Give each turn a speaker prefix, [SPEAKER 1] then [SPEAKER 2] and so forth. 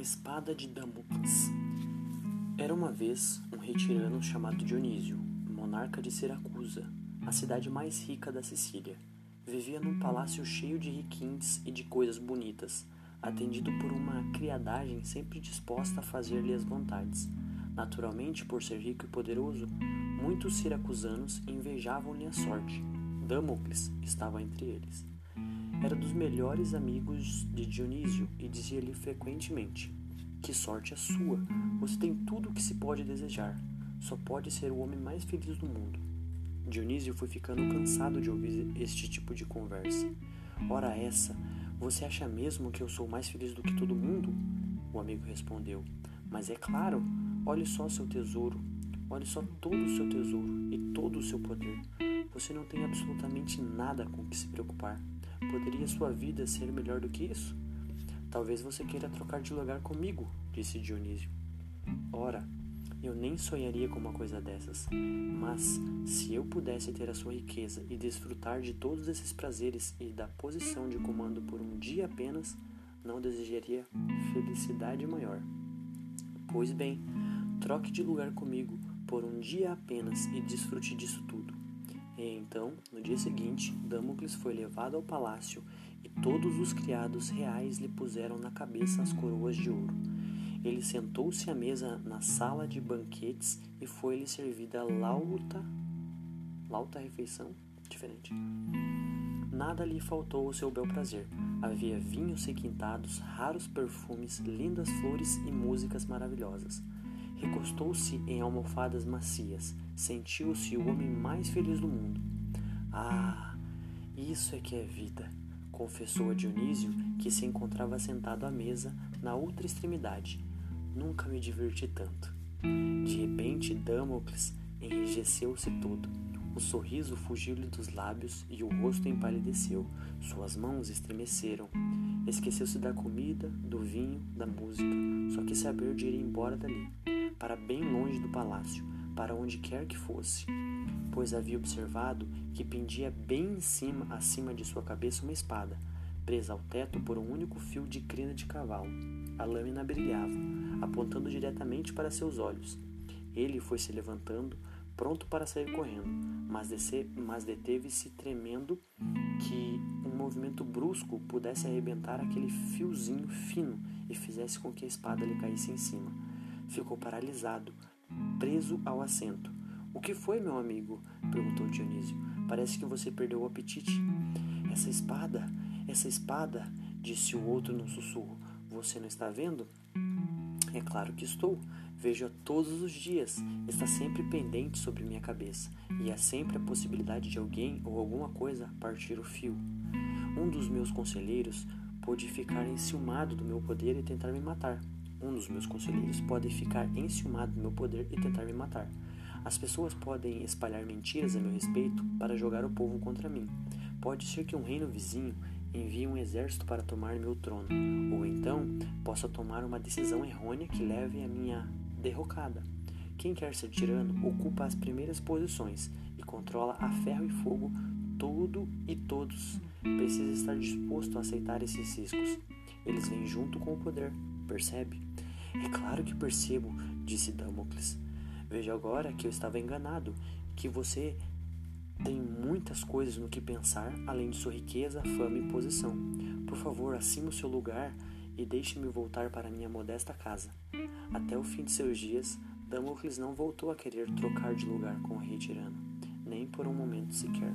[SPEAKER 1] Espada de Damocles Era uma vez um rei tirano chamado Dionísio, monarca de Siracusa, a cidade mais rica da Sicília. Vivia num palácio cheio de riquinhos e de coisas bonitas, atendido por uma criadagem sempre disposta a fazer-lhe as vontades. Naturalmente, por ser rico e poderoso, muitos siracusanos invejavam-lhe a sorte. Damocles estava entre eles. Era dos melhores amigos de Dionísio e dizia-lhe frequentemente: Que sorte a sua! Você tem tudo o que se pode desejar. Só pode ser o homem mais feliz do mundo. Dionísio foi ficando cansado de ouvir este tipo de conversa. Ora essa, você acha mesmo que eu sou mais feliz do que todo mundo? O amigo respondeu. Mas é claro, olhe só seu tesouro, olhe só todo o seu tesouro e todo o seu poder. Você não tem absolutamente nada com que se preocupar. Poderia sua vida ser melhor do que isso? Talvez você queira trocar de lugar comigo, disse Dionísio. Ora, eu nem sonharia com uma coisa dessas. Mas, se eu pudesse ter a sua riqueza e desfrutar de todos esses prazeres e da posição de comando por um dia apenas, não desejaria felicidade maior. Pois bem, troque de lugar comigo por um dia apenas e desfrute disso tudo. E então, no dia seguinte, Damocles foi levado ao palácio e todos os criados reais lhe puseram na cabeça as coroas de ouro. Ele sentou-se à mesa na sala de banquetes e foi-lhe servida lauta. Lauta refeição? Diferente. Nada lhe faltou ao seu bel prazer. Havia vinhos requintados, raros perfumes, lindas flores e músicas maravilhosas. Recostou-se em almofadas macias. Sentiu-se o homem mais feliz do mundo. Ah, isso é que é vida, confessou a Dionísio, que se encontrava sentado à mesa na outra extremidade. Nunca me diverti tanto. De repente, Damocles enrijeceu-se todo. O sorriso fugiu-lhe dos lábios e o rosto empalideceu. Suas mãos estremeceram. Esqueceu-se da comida, do vinho, da música. Só quis saber de ir embora dali para bem longe do palácio, para onde quer que fosse, pois havia observado que pendia bem em cima, acima de sua cabeça, uma espada, presa ao teto por um único fio de crina de cavalo. A lâmina brilhava, apontando diretamente para seus olhos. Ele foi se levantando, pronto para sair correndo, mas, mas deteve-se tremendo que um movimento brusco pudesse arrebentar aquele fiozinho fino e fizesse com que a espada lhe caísse em cima ficou paralisado, preso ao assento. O que foi, meu amigo? perguntou Dionísio. Parece que você perdeu o apetite. Essa espada, essa espada, disse o outro num sussurro. Você não está vendo? É claro que estou. Vejo-a todos os dias. Está sempre pendente sobre minha cabeça. E há sempre a possibilidade de alguém ou alguma coisa partir o fio. Um dos meus conselheiros pôde ficar enciumado do meu poder e tentar me matar. Um dos meus conselheiros pode ficar enciumado do meu poder e tentar me matar. As pessoas podem espalhar mentiras a meu respeito para jogar o povo contra mim. Pode ser que um reino vizinho envie um exército para tomar meu trono, ou então possa tomar uma decisão errônea que leve à minha derrocada. Quem quer ser tirano ocupa as primeiras posições e controla a ferro e fogo tudo e todos. Precisa estar disposto a aceitar esses riscos. Eles vêm junto com o poder, percebe? É claro que percebo, disse Damocles. Veja agora que eu estava enganado, que você tem muitas coisas no que pensar, além de sua riqueza, fama e posição. Por favor, acima o seu lugar e deixe-me voltar para minha modesta casa. Até o fim de seus dias, Damocles não voltou a querer trocar de lugar com o rei tirano, nem por um momento sequer.